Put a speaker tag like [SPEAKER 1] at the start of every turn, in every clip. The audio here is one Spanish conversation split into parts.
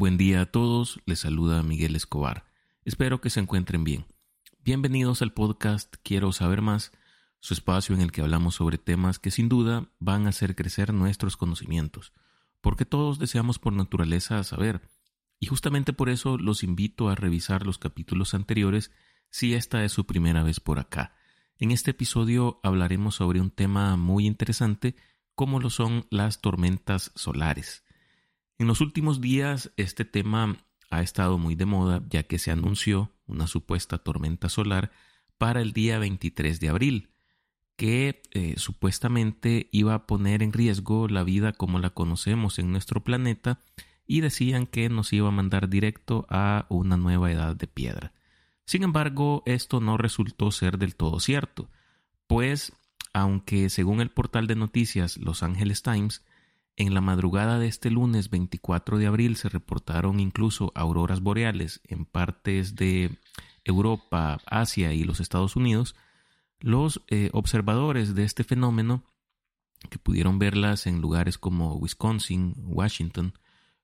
[SPEAKER 1] Buen día a todos, les saluda Miguel Escobar. Espero que se encuentren bien. Bienvenidos al podcast Quiero saber más, su espacio en el que hablamos sobre temas que sin duda van a hacer crecer nuestros conocimientos, porque todos deseamos por naturaleza saber, y justamente por eso los invito a revisar los capítulos anteriores si esta es su primera vez por acá. En este episodio hablaremos sobre un tema muy interesante como lo son las tormentas solares. En los últimos días este tema ha estado muy de moda ya que se anunció una supuesta tormenta solar para el día 23 de abril, que eh, supuestamente iba a poner en riesgo la vida como la conocemos en nuestro planeta y decían que nos iba a mandar directo a una nueva edad de piedra. Sin embargo, esto no resultó ser del todo cierto, pues aunque según el portal de noticias Los Angeles Times, en la madrugada de este lunes 24 de abril se reportaron incluso auroras boreales en partes de Europa, Asia y los Estados Unidos. Los eh, observadores de este fenómeno, que pudieron verlas en lugares como Wisconsin, Washington,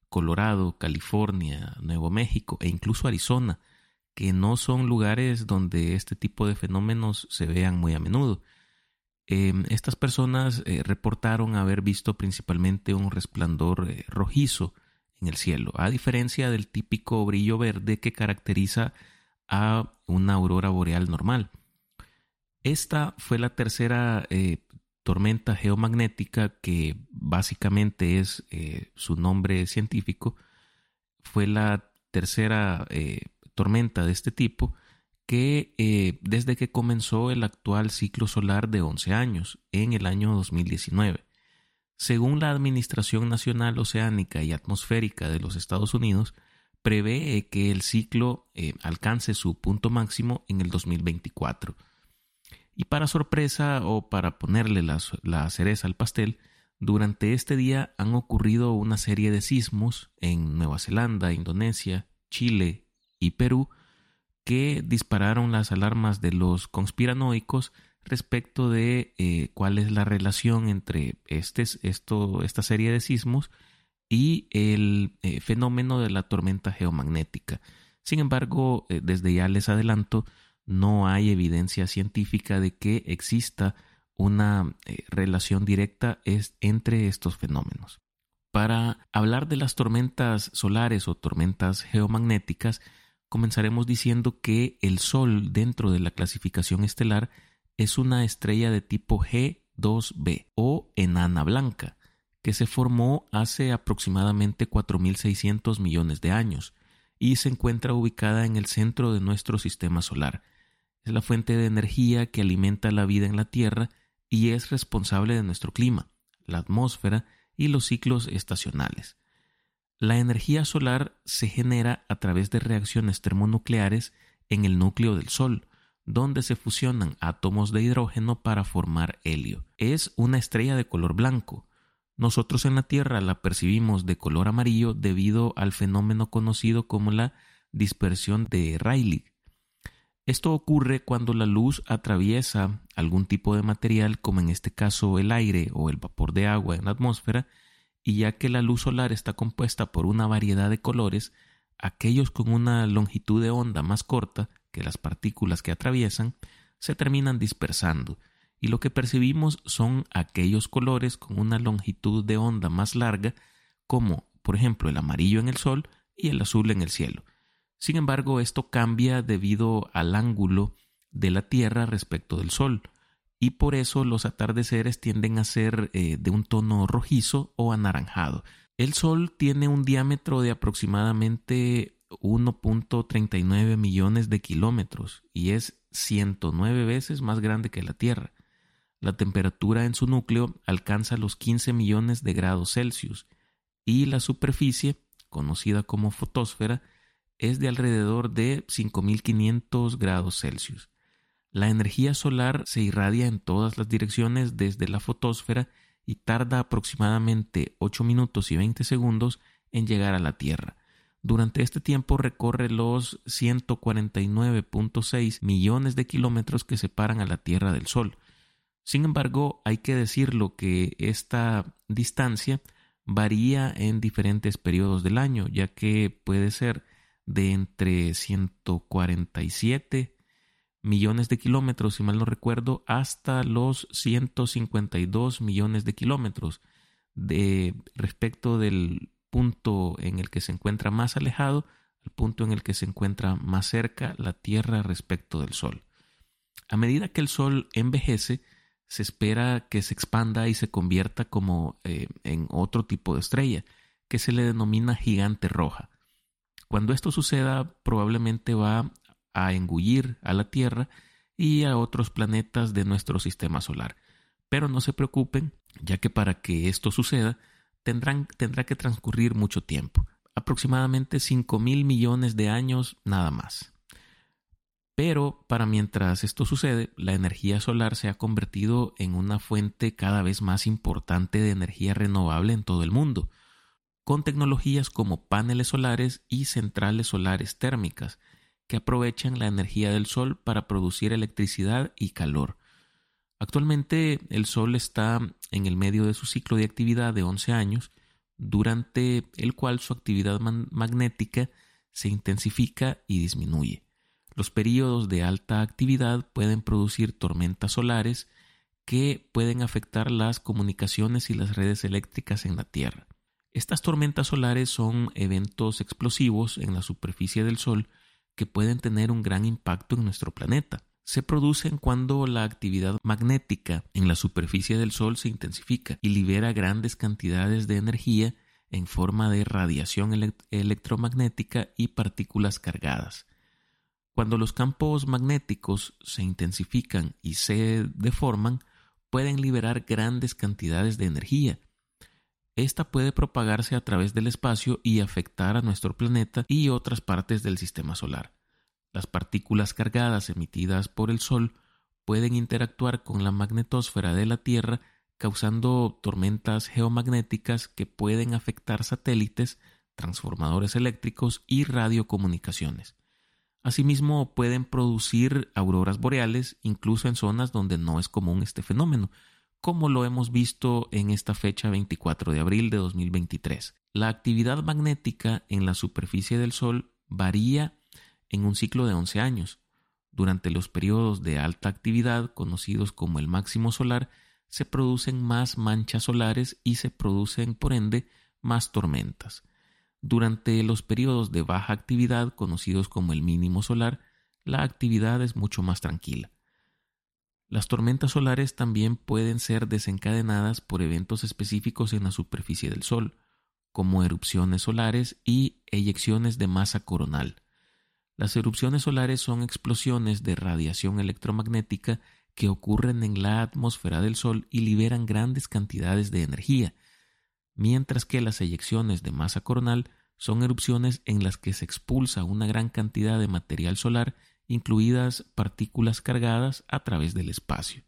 [SPEAKER 1] Colorado, California, Nuevo México e incluso Arizona, que no son lugares donde este tipo de fenómenos se vean muy a menudo. Em, estas personas eh, reportaron haber visto principalmente un resplandor eh, rojizo en el cielo, a diferencia del típico brillo verde que caracteriza a una aurora boreal normal. Esta fue la tercera eh, tormenta geomagnética que básicamente es su nombre científico. Fue la tercera tormenta de este tipo que eh, desde que comenzó el actual ciclo solar de 11 años, en el año 2019. Según la Administración Nacional Oceánica y Atmosférica de los Estados Unidos, prevé que el ciclo eh, alcance su punto máximo en el 2024. Y para sorpresa o para ponerle la, la cereza al pastel, durante este día han ocurrido una serie de sismos en Nueva Zelanda, Indonesia, Chile y Perú, que dispararon las alarmas de los conspiranoicos respecto de eh, cuál es la relación entre este, esto, esta serie de sismos y el eh, fenómeno de la tormenta geomagnética. Sin embargo, eh, desde ya les adelanto, no hay evidencia científica de que exista una relación directa entre estos fenómenos. Para hablar de las tormentas solares o tormentas geomagnéticas, comenzaremos diciendo que el Sol dentro de la clasificación estelar es una estrella de tipo G2b o enana blanca, que se formó hace aproximadamente 4.600 millones de años y se encuentra ubicada en el centro de nuestro sistema solar. Es la fuente de energía que alimenta la vida en la Tierra y es responsable de nuestro clima, la atmósfera y los ciclos estacionales. La energía solar se genera a través de reacciones termonucleares en el núcleo del Sol, donde se fusionan átomos de hidrógeno para formar helio. Es una estrella de color blanco. Nosotros en la Tierra la percibimos de color amarillo debido al fenómeno conocido como la dispersión de Rayleigh. Esto ocurre cuando la luz atraviesa algún tipo de material, como en este caso el aire o el vapor de agua en la atmósfera, y ya que la luz solar está compuesta por una variedad de colores, aquellos con una longitud de onda más corta que las partículas que atraviesan se terminan dispersando, y lo que percibimos son aquellos colores con una longitud de onda más larga, como por ejemplo el amarillo en el Sol y el azul en el cielo. Sin embargo, esto cambia debido al ángulo de la Tierra respecto del Sol, y por eso los atardeceres tienden a ser eh, de un tono rojizo o anaranjado. El Sol tiene un diámetro de aproximadamente 1.39 millones de kilómetros y es 109 veces más grande que la Tierra. La temperatura en su núcleo alcanza los 15 millones de grados Celsius y la superficie, conocida como fotosfera, es de alrededor de 5.500 grados Celsius. La energía solar se irradia en todas las direcciones desde la fotosfera y tarda aproximadamente 8 minutos y 20 segundos en llegar a la Tierra. Durante este tiempo recorre los 149.6 millones de kilómetros que separan a la Tierra del Sol. Sin embargo, hay que decirlo que esta distancia varía en diferentes periodos del año, ya que puede ser de entre 147 millones de kilómetros, si mal no recuerdo, hasta los 152 millones de kilómetros de respecto del punto en el que se encuentra más alejado al punto en el que se encuentra más cerca la Tierra respecto del Sol. A medida que el Sol envejece, se espera que se expanda y se convierta como eh, en otro tipo de estrella, que se le denomina gigante roja. Cuando esto suceda, probablemente va a engullir a la Tierra y a otros planetas de nuestro sistema solar. Pero no se preocupen, ya que para que esto suceda, tendrá que transcurrir mucho tiempo, aproximadamente 5 mil millones de años nada más. Pero para mientras esto sucede, la energía solar se ha convertido en una fuente cada vez más importante de energía renovable en todo el mundo, con tecnologías como paneles solares y centrales solares térmicas, que aprovechan la energía del sol para producir electricidad y calor. Actualmente el Sol está en el medio de su ciclo de actividad de 11 años, durante el cual su actividad magnética se intensifica y disminuye. Los periodos de alta actividad pueden producir tormentas solares que pueden afectar las comunicaciones y las redes eléctricas en la Tierra. Estas tormentas solares son eventos explosivos en la superficie del Sol que pueden tener un gran impacto en nuestro planeta. Se producen cuando la actividad magnética en la superficie del Sol se intensifica y libera grandes cantidades de energía en forma de radiación electromagnética y partículas cargadas. Cuando los campos magnéticos se intensifican y se deforman, pueden liberar grandes cantidades de energía. Esta puede propagarse a través del espacio y afectar a nuestro planeta y otras partes del sistema solar. Las partículas cargadas emitidas por el Sol pueden interactuar con la magnetosfera de la Tierra causando tormentas geomagnéticas que pueden afectar satélites, transformadores eléctricos y radiocomunicaciones. Asimismo, pueden producir auroras boreales incluso en zonas donde no es común este fenómeno, como lo hemos visto en esta fecha 24 de abril de 2023. La actividad magnética en la superficie del Sol varía en un ciclo de 11 años. Durante los periodos de alta actividad, conocidos como el máximo solar, se producen más manchas solares y se producen, por ende, más tormentas. Durante los periodos de baja actividad, conocidos como el mínimo solar, la actividad es mucho más tranquila. Las tormentas solares también pueden ser desencadenadas por eventos específicos en la superficie del Sol, como erupciones solares y eyecciones de masa coronal. Las erupciones solares son explosiones de radiación electromagnética que ocurren en la atmósfera del Sol y liberan grandes cantidades de energía, mientras que las eyecciones de masa coronal son erupciones en las que se expulsa una gran cantidad de material solar, incluidas partículas cargadas a través del espacio.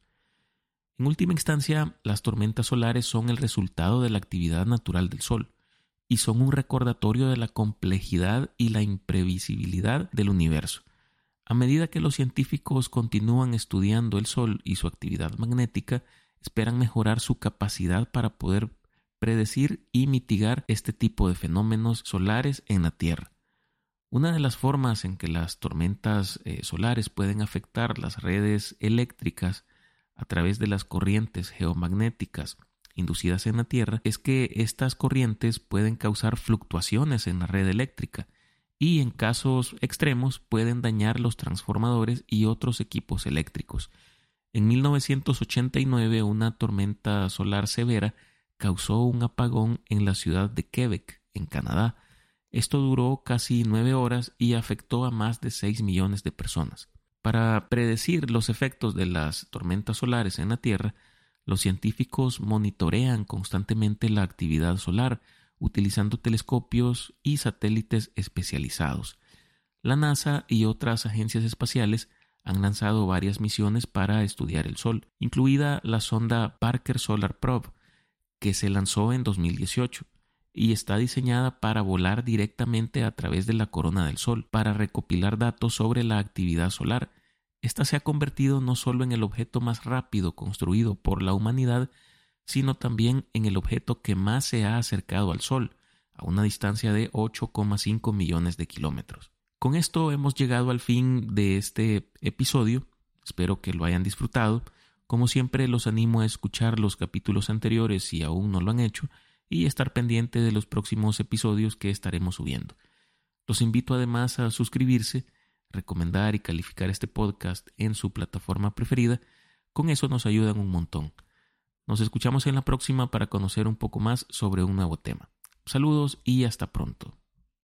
[SPEAKER 1] En última instancia, las tormentas solares son el resultado de la actividad natural del Sol y son un recordatorio de la complejidad y la imprevisibilidad del universo. A medida que los científicos continúan estudiando el Sol y su actividad magnética, esperan mejorar su capacidad para poder predecir y mitigar este tipo de fenómenos solares en la Tierra. Una de las formas en que las tormentas eh, solares pueden afectar las redes eléctricas a través de las corrientes geomagnéticas inducidas en la Tierra es que estas corrientes pueden causar fluctuaciones en la red eléctrica y en casos extremos pueden dañar los transformadores y otros equipos eléctricos. En 1989 una tormenta solar severa causó un apagón en la ciudad de Quebec, en Canadá. Esto duró casi nueve horas y afectó a más de seis millones de personas. Para predecir los efectos de las tormentas solares en la Tierra, los científicos monitorean constantemente la actividad solar utilizando telescopios y satélites especializados. La NASA y otras agencias espaciales han lanzado varias misiones para estudiar el Sol, incluida la sonda Parker Solar Probe, que se lanzó en 2018 y está diseñada para volar directamente a través de la corona del Sol para recopilar datos sobre la actividad solar. Esta se ha convertido no solo en el objeto más rápido construido por la humanidad, sino también en el objeto que más se ha acercado al Sol, a una distancia de 8,5 millones de kilómetros. Con esto hemos llegado al fin de este episodio. Espero que lo hayan disfrutado. Como siempre, los animo a escuchar los capítulos anteriores si aún no lo han hecho y estar pendiente de los próximos episodios que estaremos subiendo. Los invito además a suscribirse, recomendar y calificar este podcast en su plataforma preferida. Con eso nos ayudan un montón. Nos escuchamos en la próxima para conocer un poco más sobre un nuevo tema. Saludos y hasta pronto.